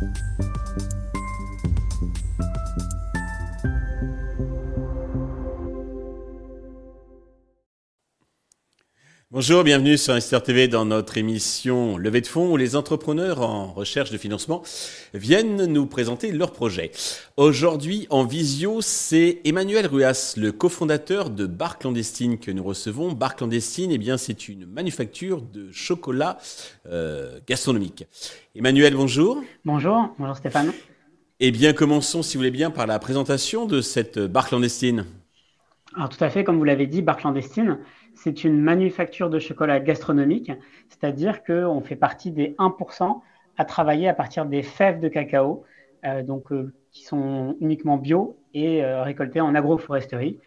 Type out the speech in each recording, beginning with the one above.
Thank you. Bonjour, bienvenue sur Investir TV dans notre émission Levée de fonds où les entrepreneurs en recherche de financement viennent nous présenter leurs projets. Aujourd'hui, en visio, c'est Emmanuel Ruas, le cofondateur de Bar Clandestine que nous recevons. Bar Clandestine, eh bien, c'est une manufacture de chocolat euh, gastronomique. Emmanuel, bonjour. Bonjour, bonjour Stéphane. Eh bien, commençons, si vous voulez bien, par la présentation de cette Bar Clandestine. Alors, tout à fait, comme vous l'avez dit, Bar Clandestine, c'est une manufacture de chocolat gastronomique, c'est-à-dire qu'on fait partie des 1% à travailler à partir des fèves de cacao, euh, donc, euh, qui sont uniquement bio et euh, récoltées en agroforesterie.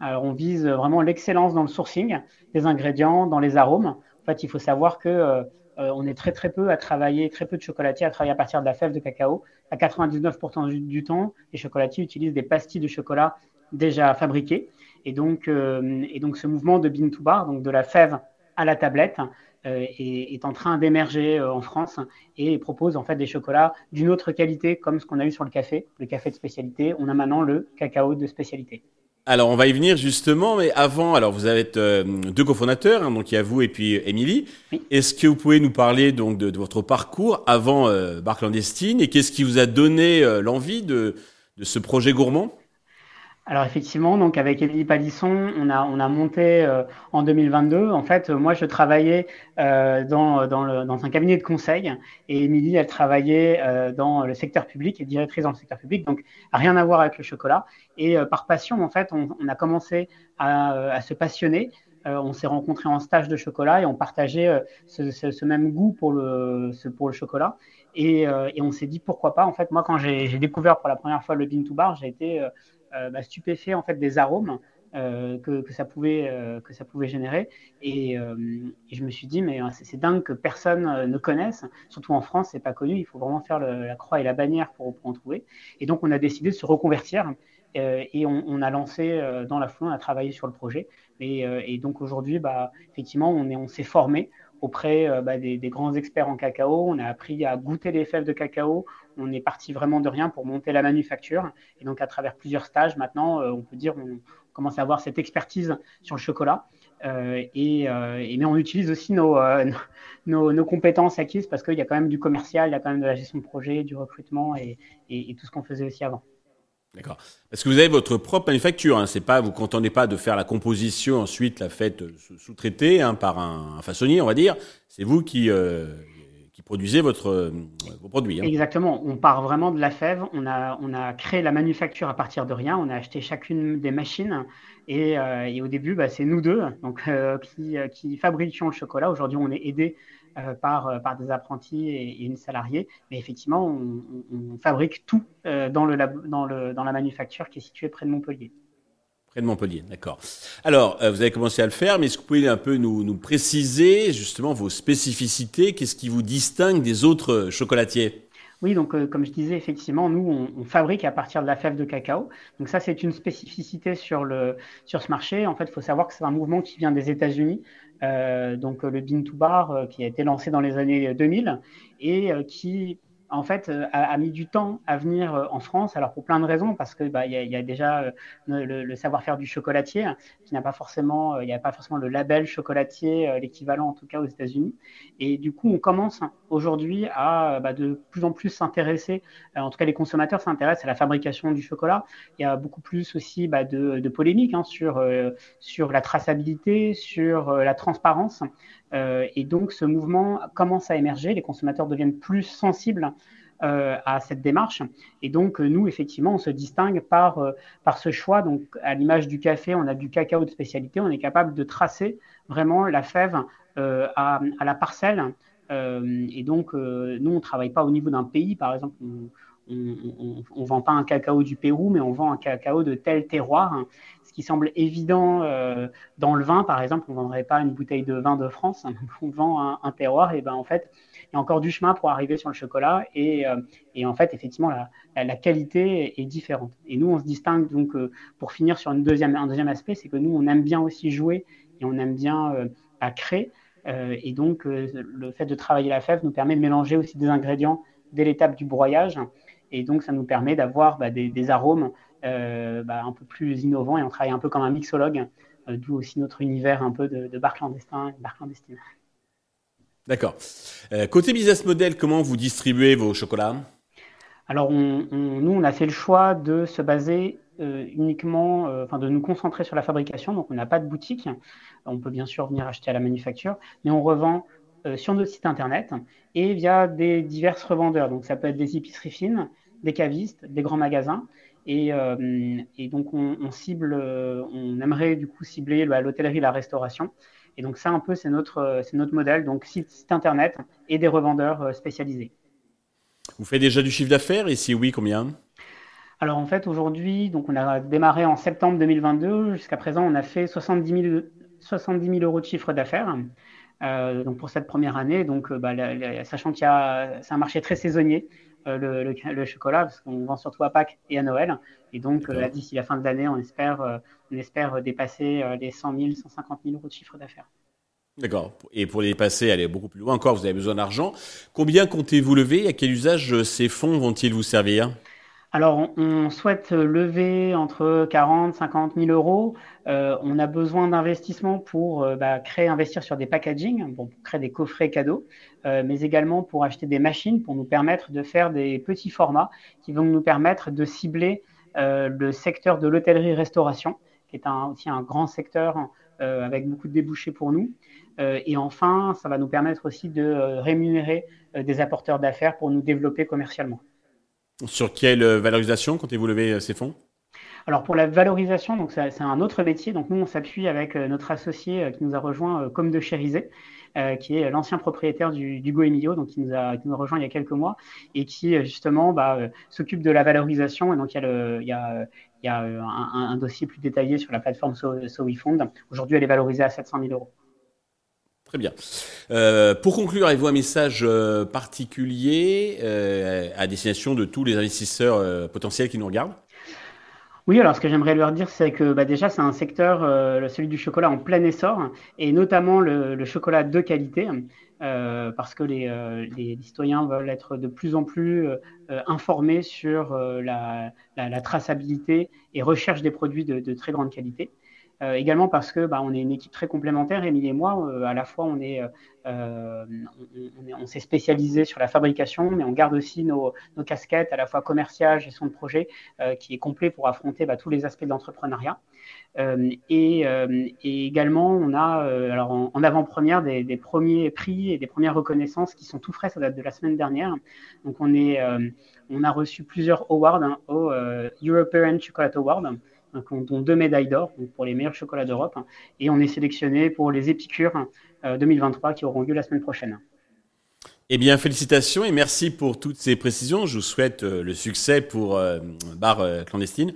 On vise vraiment l'excellence dans le sourcing des ingrédients, dans les arômes. En fait, il faut savoir que on est très très peu à travailler, très peu de chocolatiers à travailler à partir de la fève de cacao. À 99% du temps, les chocolatiers utilisent des pastilles de chocolat déjà fabriquées. Et donc, euh, et donc ce mouvement de bean to bar, donc de la fève à la tablette, euh, est, est, en train d'émerger euh, en France et propose en fait des chocolats d'une autre qualité comme ce qu'on a eu sur le café, le café de spécialité. On a maintenant le cacao de spécialité. Alors, on va y venir justement, mais avant, alors vous êtes deux cofondateurs, hein, donc il y a vous et puis Émilie. Est-ce que vous pouvez nous parler donc de, votre parcours avant Bar Clandestine et qu'est-ce qui vous a donné l'envie de, de ce projet gourmand? Alors effectivement, donc avec Émilie Palisson, on a, on a monté euh, en 2022. En fait, moi, je travaillais euh, dans, dans, le, dans, un cabinet de conseil et Émilie, elle travaillait euh, dans le secteur public et directrice dans le secteur public, donc rien à voir avec le chocolat. Et par passion, en fait, on, on a commencé à, à se passionner. on s'est rencontrés en stage de chocolat et on partageait ce, ce, ce, même goût pour le, ce, pour le chocolat. Et, et on s'est dit pourquoi pas. En fait, moi, quand j'ai découvert pour la première fois le bean to bar, j'ai été euh, bah, stupéfait en fait des arômes euh, que, ça pouvait, euh, que ça pouvait générer. Et, je me suis dit, mais c'est dingue que personne ne connaisse, surtout en France, c'est pas connu, il faut vraiment faire la croix et la bannière pour, en trouver. Et donc, on a décidé de se reconvertir et on, a lancé dans la foulée, on a travaillé sur le projet. Et, et donc, aujourd'hui, bah, effectivement, on s'est on formé auprès euh, bah, des, grands experts en cacao. On a appris à goûter les fèves de cacao. On est parti vraiment de rien pour monter la manufacture. Et donc, à travers plusieurs stages, maintenant, euh, on peut dire on commence à avoir cette expertise sur le chocolat. Euh, et, mais on utilise aussi nos, nos, compétences acquises parce qu'il y a quand même du commercial, il y a quand même de la gestion de projet, du recrutement et tout ce qu'on faisait aussi avant. D'accord. Parce que vous avez votre propre manufacture. Hein. C'est pas, vous contentez pas de faire la composition ensuite la faites sous-traitée hein, par un, façonnier, on va dire. C'est vous qui euh, produisez votre euh, vos produits. Hein. Exactement. On part vraiment de la fève. On a on a créé la manufacture à partir de rien. On a acheté chacune des machines et, euh, et au début, bah, c'est nous deux donc qui qui fabriquions le chocolat. Aujourd'hui, on est aidé euh, par, euh, par des apprentis et, une salariée. Mais effectivement, on, fabrique tout euh, dans, la manufacture qui est située près de Montpellier. Près de Montpellier, d'accord. Alors, vous avez commencé à le faire, mais est-ce que vous pouvez un peu nous préciser justement vos spécificités? Qu'est-ce qui vous distingue des autres chocolatiers? Oui, donc comme je disais, effectivement, nous, on, fabrique à partir de la fève de cacao. Donc ça, c'est une spécificité sur, le, sur ce marché. En fait, il faut savoir que c'est un mouvement qui vient des États-Unis. Euh, donc le Bean to Bar euh, qui a été lancé dans les années 2000 et euh, qui en fait, euh, a, mis du temps à venir euh, en France. Alors pour plein de raisons, parce que bah, y, y a déjà euh, le, savoir-faire du chocolatier, hein, qui n'a pas forcément, il n'y a pas forcément le label chocolatier, l'équivalent en tout cas aux États-Unis. Et du coup, on commence aujourd'hui à bah, de plus en plus s'intéresser, en tout cas les consommateurs s'intéressent à la fabrication du chocolat. Il y a beaucoup plus aussi bah, de, de polémiques hein, sur sur la traçabilité, sur la transparence. Et donc, ce mouvement commence à émerger. Les consommateurs deviennent plus sensibles à cette démarche. Et donc, euh, nous, effectivement, on se distingue par, par ce choix. Donc, à l'image du café, on a du cacao de spécialité. On est capable de tracer vraiment la fève à, la parcelle. et donc, nous, on ne travaille pas au niveau d'un pays. Par exemple, ne vend pas un cacao du Pérou, mais on vend un cacao de tel terroir ce qui semble évident euh, dans le vin, par exemple, on vendrait pas une bouteille de vin de France, on vend un, terroir, et ben en fait, il y a encore du chemin pour arriver sur le chocolat, et, euh, et en fait, effectivement, la, la, qualité est différente. Et nous, on se distingue donc, euh, pour finir sur une deuxième, un deuxième aspect, c'est que nous, on aime bien aussi jouer, et on aime bien à créer, et donc le fait de travailler la fève nous permet de mélanger aussi des ingrédients dès l'étape du broyage. Et donc, ça nous permet d'avoir bah, des, arômes bah, un peu plus innovants et on travaille un peu comme un mixologue, d'où aussi notre univers un peu de, de bar clandestin bar clandestine. D'accord. côté business model, comment vous distribuez vos chocolats? Alors, nous, on a fait le choix de se baser euh, uniquement, euh, enfin, de nous concentrer sur la fabrication. Donc, on n'a pas de boutique. On peut bien sûr venir acheter à la manufacture, mais on revend euh, sur notre site internet et via des divers revendeurs. Donc, ça peut être des épiceries fines, des cavistes, des grands magasins. Et, donc, on, cible, on aimerait du coup cibler l'hôtellerie, la restauration. Et donc, ça, un peu, c'est notre, c'est notre modèle. Donc, site, site internet et des revendeurs spécialisés. Vous faites déjà du chiffre d'affaires et si oui, combien? Alors en fait aujourd'hui, donc on a démarré en septembre 2022. Jusqu'à présent, on a fait 70 000, 70 euros de chiffre d'affaires. Euh, donc pour cette première année, donc euh, bah, sachant qu'il y a, c'est un marché très saisonnier, euh, le, chocolat, parce qu'on vend surtout à Pâques et à Noël. Et donc là, d'ici la fin de l'année, on espère, on espère dépasser les 100 000, 150 000 euros de chiffre d'affaires. D'accord. Et pour les passer, aller beaucoup plus loin encore, vous avez besoin d'argent. Combien comptez-vous lever? À quel usage euh, ces fonds vont-ils vous servir? Alors, on souhaite lever entre 40 50 000 euros. Euh, on a besoin d'investissement pour euh, bah, créer, investir sur des packaging, pour créer des coffrets cadeaux, mais également pour acheter des machines pour nous permettre de faire des petits formats qui vont nous permettre de cibler le secteur de l'hôtellerie-restauration, qui est un, aussi un grand secteur avec beaucoup de débouchés pour nous. Euh, et enfin, ça va nous permettre aussi de euh, rémunérer euh, des apporteurs d'affaires pour nous développer commercialement. Sur quelle valorisation comptez-vous lever ces fonds? Alors pour la valorisation, donc c'est un autre métier. Donc nous, on s'appuie avec notre associé qui nous a rejoint, comme de Chérisé, qui est l'ancien propriétaire du, Goemio, donc qui nous, a, qui nous rejoint il y a quelques mois et qui justement bah, s'occupe de la valorisation. Et donc il y a, le, il y a, un, dossier plus détaillé sur la plateforme SoWeFund. Aujourd'hui, elle est valorisée à 700 000 euros. Très bien. Euh, pour conclure, avez-vous un message euh, particulier euh, à destination de tous les investisseurs potentiels qui nous regardent? Oui, alors ce que j'aimerais leur dire, c'est que bah, déjà, c'est un secteur, celui du chocolat, en plein essor, et notamment le, chocolat de qualité, parce que les, citoyens veulent être de plus en plus informés sur la, traçabilité et recherche des produits de très grande qualité. Euh, également parce que bah, on est une équipe très complémentaire, Émilie et moi. Euh, à la fois, euh, on, s'est spécialisé sur la fabrication, mais on garde aussi nos, casquettes à la fois commercial, gestion de projet, qui est complet pour affronter bah, tous les aspects de l'entrepreneuriat. Et, également, on a en, avant-première des, premiers prix et des premières reconnaissances qui sont tout frais, ça date de la semaine dernière. Donc on a reçu plusieurs awards hein, au European Chocolate Award dont deux médailles d'or pour les meilleurs chocolats d'Europe. et on est sélectionné pour les Épicures 2023 euh, qui auront lieu la semaine prochaine. Eh bien, félicitations et merci pour toutes ces précisions. Je vous souhaite euh, le succès pour euh, Bar Clandestine.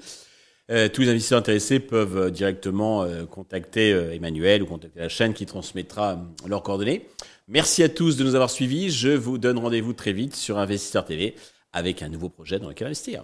tous les investisseurs intéressés peuvent directement contacter Emmanuel ou contacter la chaîne qui transmettra leurs coordonnées. Merci à tous de nous avoir suivis. Je vous donne rendez-vous très vite sur Investisseur TV avec un nouveau projet dans lequel investir.